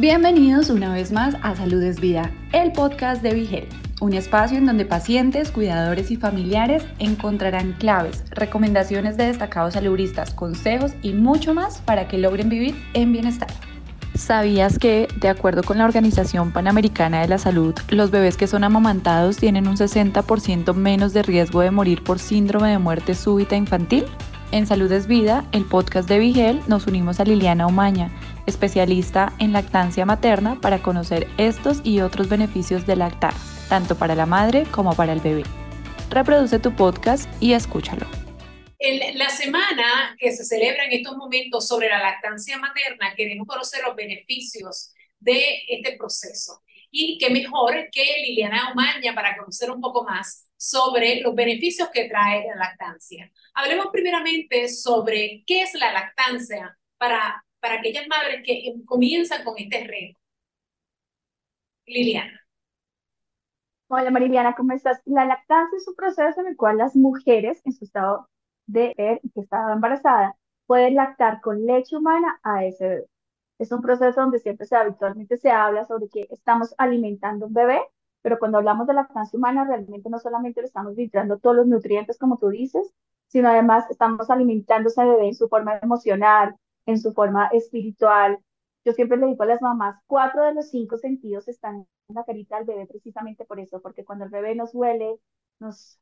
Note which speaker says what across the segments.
Speaker 1: Bienvenidos una vez más a Salud es Vida, el podcast de Vigel, un espacio en donde pacientes, cuidadores y familiares encontrarán claves, recomendaciones de destacados saludistas, consejos y mucho más para que logren vivir en bienestar. ¿Sabías que, de acuerdo con la Organización Panamericana de la Salud, los bebés que son amamantados tienen un 60% menos de riesgo de morir por síndrome de muerte súbita infantil? En Salud es Vida, el podcast de Vigel, nos unimos a Liliana Omaña, especialista en lactancia materna, para conocer estos y otros beneficios de lactar, tanto para la madre como para el bebé. Reproduce tu podcast y escúchalo.
Speaker 2: En la semana que se celebra en estos momentos sobre la lactancia materna, queremos conocer los beneficios de este proceso. Y qué mejor que Liliana Omaña para conocer un poco más sobre los beneficios que trae la lactancia. Hablemos primeramente sobre qué es la lactancia para, para aquellas madres que comienzan con este reto. Liliana.
Speaker 3: Hola Mariliana, ¿cómo estás? La lactancia es un proceso en el cual las mujeres en su estado de ver que estaba embarazada pueden lactar con leche humana a ese bebé. Es un proceso donde siempre se habitualmente se habla sobre que estamos alimentando un bebé pero cuando hablamos de lactancia humana, realmente no solamente le estamos filtrando todos los nutrientes, como tú dices, sino además estamos alimentando ese bebé en su forma emocional, en su forma espiritual. Yo siempre le digo a las mamás, cuatro de los cinco sentidos están en la carita del bebé precisamente por eso, porque cuando el bebé nos huele, nos,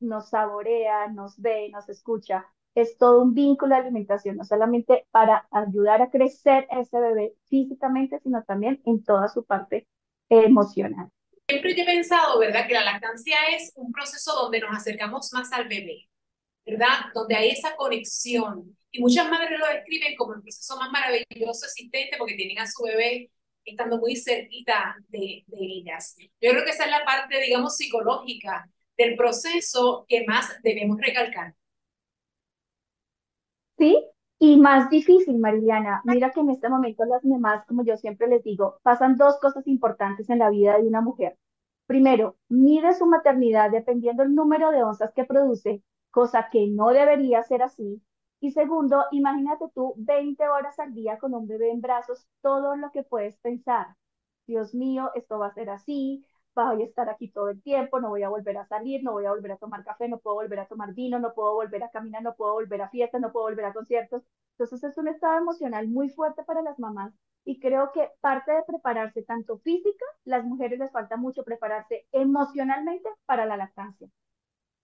Speaker 3: nos saborea, nos ve, nos escucha, es todo un vínculo de alimentación, no solamente para ayudar a crecer ese bebé físicamente, sino también en toda su parte emocional.
Speaker 2: Siempre he pensado, ¿verdad?, que la lactancia es un proceso donde nos acercamos más al bebé, ¿verdad? Donde hay esa conexión. Y muchas madres lo describen como el proceso más maravilloso existente porque tienen a su bebé estando muy cerquita de, de ellas. Yo creo que esa es la parte, digamos, psicológica del proceso que más debemos recalcar.
Speaker 3: Sí, y más difícil, Mariana. Mira que en este momento las mamás, como yo siempre les digo, pasan dos cosas importantes en la vida de una mujer. Primero, mide su maternidad dependiendo del número de onzas que produce, cosa que no debería ser así. Y segundo, imagínate tú 20 horas al día con un bebé en brazos, todo lo que puedes pensar. Dios mío, esto va a ser así, voy a estar aquí todo el tiempo, no voy a volver a salir, no voy a volver a tomar café, no puedo volver a tomar vino, no puedo volver a caminar, no puedo volver a fiestas, no puedo volver a conciertos. Entonces es un estado emocional muy fuerte para las mamás y creo que parte de prepararse tanto física, las mujeres les falta mucho prepararse emocionalmente para la lactancia.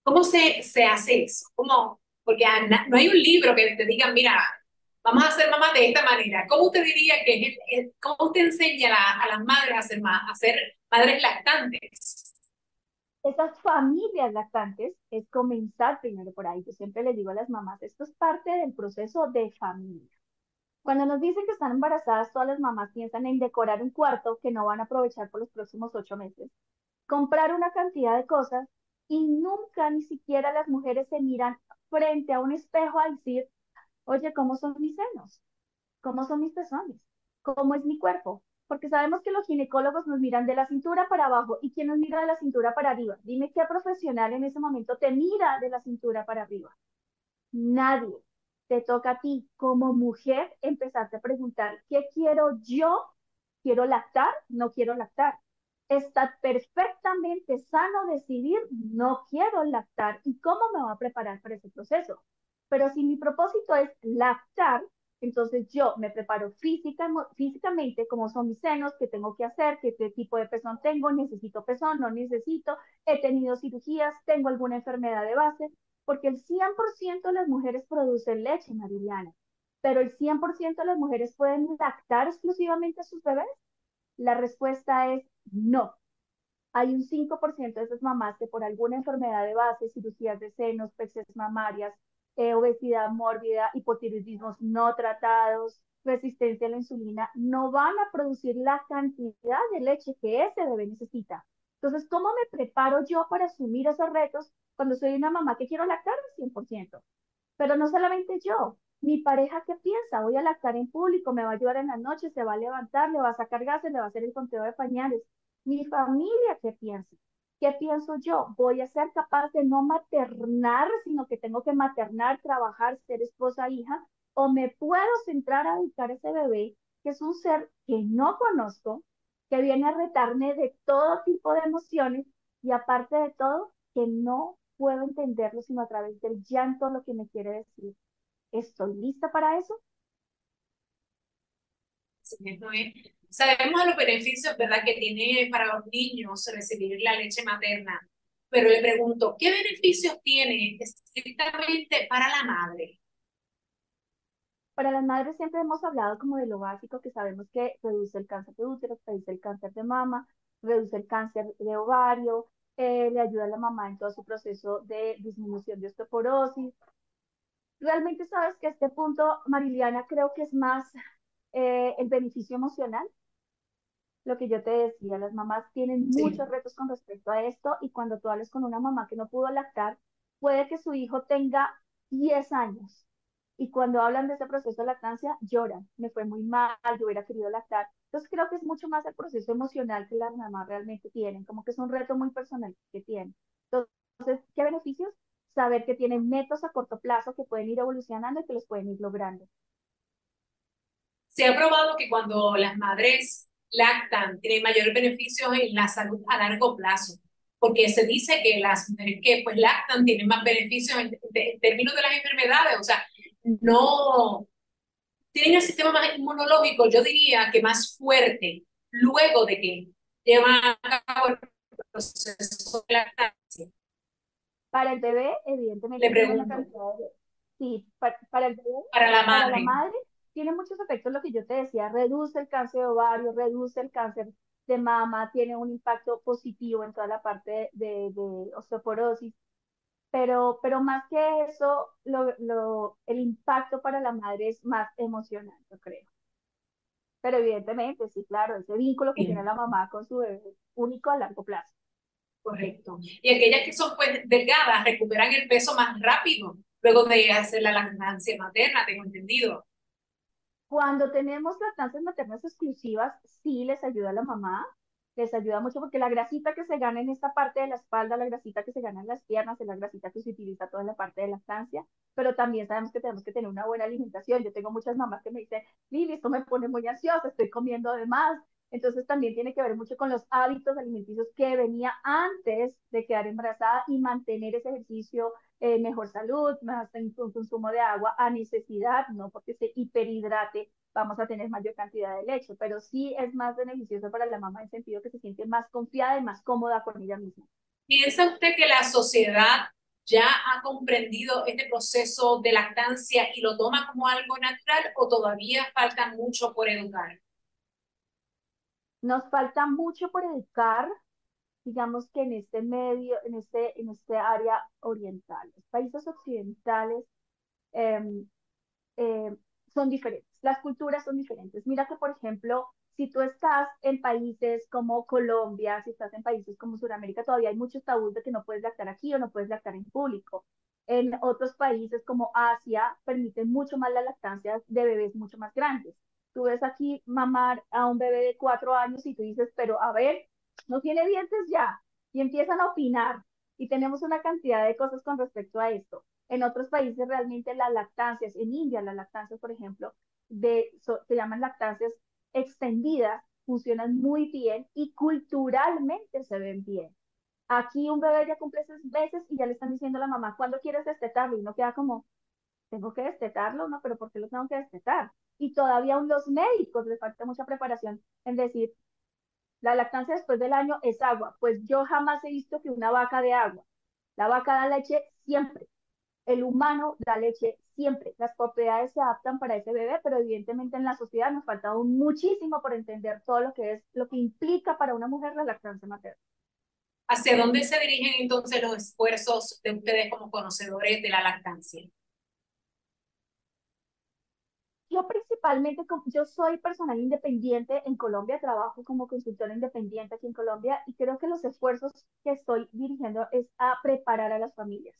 Speaker 2: ¿Cómo se, se hace eso? ¿Cómo? Porque no hay un libro que te diga, mira, vamos a ser mamás de esta manera. ¿Cómo usted diría que, cómo usted enseña a, las madres a ser, a ser madres lactantes?
Speaker 3: Esas familias lactantes es comenzar primero por ahí. Yo siempre les digo a las mamás, esto es parte del proceso de familia. Cuando nos dicen que están embarazadas, todas las mamás piensan en decorar un cuarto que no van a aprovechar por los próximos ocho meses, comprar una cantidad de cosas y nunca ni siquiera las mujeres se miran frente a un espejo a decir, oye, ¿cómo son mis senos? ¿Cómo son mis pezones? ¿Cómo es mi cuerpo? Porque sabemos que los ginecólogos nos miran de la cintura para abajo y quién nos mira de la cintura para arriba. Dime qué profesional en ese momento te mira de la cintura para arriba. Nadie. Te toca a ti como mujer empezarte a preguntar, ¿qué quiero yo? ¿Quiero lactar? No quiero lactar. Está perfectamente sano decidir, no quiero lactar. ¿Y cómo me voy a preparar para ese proceso? Pero si mi propósito es lactar, entonces yo me preparo física, físicamente, cómo son mis senos, qué tengo que hacer, qué tipo de pezón tengo, necesito pezón, no necesito, he tenido cirugías, tengo alguna enfermedad de base, porque el 100% de las mujeres producen leche, Mariliana, pero el 100% de las mujeres pueden lactar exclusivamente a sus bebés. La respuesta es no. Hay un 5% de esas mamás que por alguna enfermedad de base, cirugías de senos, peces mamarias, eh, obesidad mórbida, hipotiroidismos no tratados, resistencia a la insulina, no van a producir la cantidad de leche que ese bebé necesita. Entonces, ¿cómo me preparo yo para asumir esos retos cuando soy una mamá que quiero lactar al 100%? Pero no solamente yo, mi pareja qué piensa, voy a lactar en público, me va a ayudar en la noche, se va a levantar, le va a sacar gases, le va a hacer el conteo de pañales. Mi familia qué piensa. ¿Qué pienso yo? Voy a ser capaz de no maternar, sino que tengo que maternar, trabajar, ser esposa, hija, o me puedo centrar a dedicar a ese bebé que es un ser que no conozco, que viene a retarme de todo tipo de emociones y aparte de todo, que no puedo entenderlo sino a través del llanto lo que me quiere decir. ¿Estoy lista para eso?
Speaker 2: Sabemos los beneficios, ¿verdad?, que tiene para los niños recibir la leche materna, pero le pregunto, ¿qué beneficios tiene estrictamente para la madre?
Speaker 3: Para las madres siempre hemos hablado como de lo básico, que sabemos que reduce el cáncer de útero, reduce el cáncer de mama, reduce el cáncer de ovario, eh, le ayuda a la mamá en todo su proceso de disminución de osteoporosis. Realmente sabes que este punto, Mariliana, creo que es más eh, el beneficio emocional. Lo que yo te decía, las mamás tienen muchos retos con respecto a esto y cuando tú hables con una mamá que no pudo lactar, puede que su hijo tenga 10 años y cuando hablan de ese proceso de lactancia lloran, me fue muy mal, yo hubiera querido lactar. Entonces creo que es mucho más el proceso emocional que las mamás realmente tienen, como que es un reto muy personal que tienen. Entonces, ¿qué beneficios? Saber que tienen metas a corto plazo que pueden ir evolucionando y que los pueden ir logrando.
Speaker 2: Se ha probado que cuando las madres lactan, tienen mayores beneficios en la salud a largo plazo, porque se dice que las mujeres que pues lactan tienen más beneficios en, términos de las enfermedades, o sea, no tienen el sistema más inmunológico, yo diría que más fuerte, luego de que llevan a cabo el proceso de lactancia.
Speaker 3: Para el bebé, evidentemente.
Speaker 2: Le pregunto.
Speaker 3: Sí, para, el bebé.
Speaker 2: Para la madre.
Speaker 3: Para la madre, tiene muchos efectos, lo que yo te decía, reduce el cáncer de ovario, reduce el cáncer de mama, tiene un impacto positivo en toda la parte de, osteoporosis, pero, pero más que eso, lo, lo, el impacto para la madre es más emocional, yo creo. Pero evidentemente, sí, claro, ese vínculo que tiene la mamá con su bebé es único a largo plazo.
Speaker 2: Correcto. Y aquellas que son pues delgadas recuperan el peso más rápido luego de hacer la lactancia materna, tengo entendido.
Speaker 3: Cuando tenemos lactancias maternas exclusivas, sí les ayuda a la mamá, les ayuda mucho porque la grasita que se gana en esta parte de la espalda, la grasita que se gana en las piernas, es la grasita que se utiliza toda la parte de lactancia, pero también sabemos que tenemos que tener una buena alimentación. Yo tengo muchas mamás que me dicen, Lili, esto me pone muy ansiosa, estoy comiendo de más. Entonces también tiene que ver mucho con los hábitos alimenticios que venía antes de quedar embarazada y mantener ese ejercicio, eh, mejor salud, más consumo de agua a necesidad, no porque se hiperhidrate vamos a tener mayor cantidad de leche, pero sí es más beneficioso para la mamá en el sentido que se siente más confiada y más cómoda con ella misma.
Speaker 2: ¿Piensa usted que la sociedad ya ha comprendido este proceso de lactancia y lo toma como algo natural o todavía falta mucho por educar?
Speaker 3: Nos falta mucho por educar, digamos que en este medio, en este, en este área oriental. Los países occidentales em, em, son diferentes, las culturas son diferentes. Mira que, por ejemplo, si tú estás en países como Colombia, si estás en países como Sudamérica, todavía hay muchos tabús de que no puedes lactar aquí o no puedes lactar en público. En otros países como Asia permiten mucho más la lactancia de bebés mucho más grandes. Tú ves aquí mamar a un bebé de cuatro años y tú dices, pero a ver, no tiene dientes ya. Y empiezan a opinar. Y tenemos una cantidad de cosas con respecto a esto. En otros países realmente las lactancias, en India las lactancias, por ejemplo, de, se llaman lactancias extendidas, funcionan muy bien y culturalmente se ven bien. Aquí un bebé ya cumple seis meses y ya le están diciendo a la mamá, ¿cuándo quieres destetarlo? Y uno queda como, ¿tengo que destetarlo? No, pero ¿por qué lo tengo que destetar? Y todavía aún los médicos les falta mucha preparación en decir, la lactancia después del año es agua. Pues yo jamás he visto que una vaca de agua. La vaca da leche siempre el humano da leche siempre. Las propiedades se adaptan para ese bebé, pero evidentemente en la sociedad nos falta aún muchísimo por entender todo lo que es, lo que implica para una mujer la lactancia materna.
Speaker 2: ¿Hacia dónde se dirigen entonces los esfuerzos de ustedes como conocedores de la lactancia?
Speaker 3: Yo principalmente, yo soy personal independiente en Colombia, trabajo como consultora independiente aquí en Colombia y creo que los esfuerzos que estoy dirigiendo es a preparar a las familias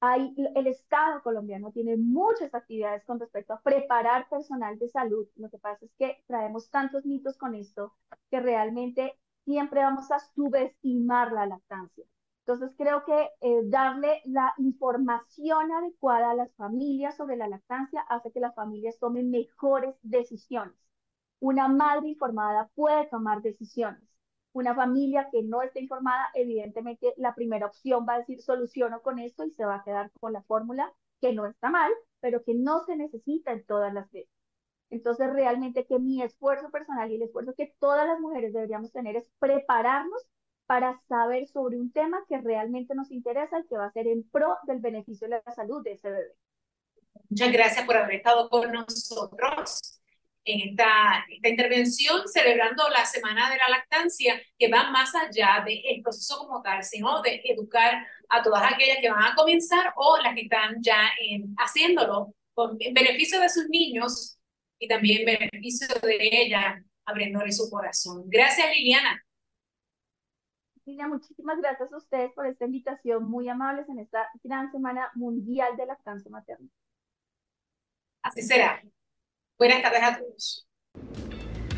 Speaker 3: hay, el Estado colombiano tiene muchas actividades con respecto a preparar personal de salud. Lo que pasa es que traemos tantos mitos con esto que realmente siempre vamos a subestimar la lactancia. Entonces creo que eh, darle la información adecuada a las familias sobre la lactancia hace que las familias tomen mejores decisiones. Una madre informada puede tomar decisiones. Una familia que no esté informada, evidentemente la primera opción va a decir soluciono con esto y se va a quedar con la fórmula que no está mal, pero que no se necesita en todas las veces. Entonces, realmente que mi esfuerzo personal y el esfuerzo que todas las mujeres deberíamos tener es prepararnos para saber sobre un tema que realmente nos interesa y que va a ser en pro del beneficio de la salud de ese bebé.
Speaker 2: Muchas gracias por haber estado con nosotros en esta, esta intervención celebrando la Semana de la Lactancia, que va más allá del proceso como tal, sino de educar a todas aquellas que van a comenzar o las que están ya en, haciéndolo con beneficio de sus niños y también beneficio de ella, abriéndole su corazón. Gracias, Liliana.
Speaker 3: Liliana, muchísimas gracias a ustedes por esta invitación, muy amables en esta gran Semana Mundial de Lactancia Materna.
Speaker 2: Así será. Buenas tardes a todos.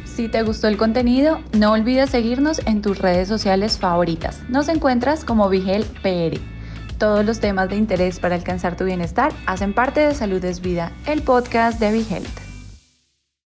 Speaker 1: Si te gustó el contenido, no olvides seguirnos en tus redes sociales favoritas. Nos encuentras como Vigel PR. Todos los temas de interés para alcanzar tu bienestar hacen parte de Salud es Vida, el podcast de Vigel.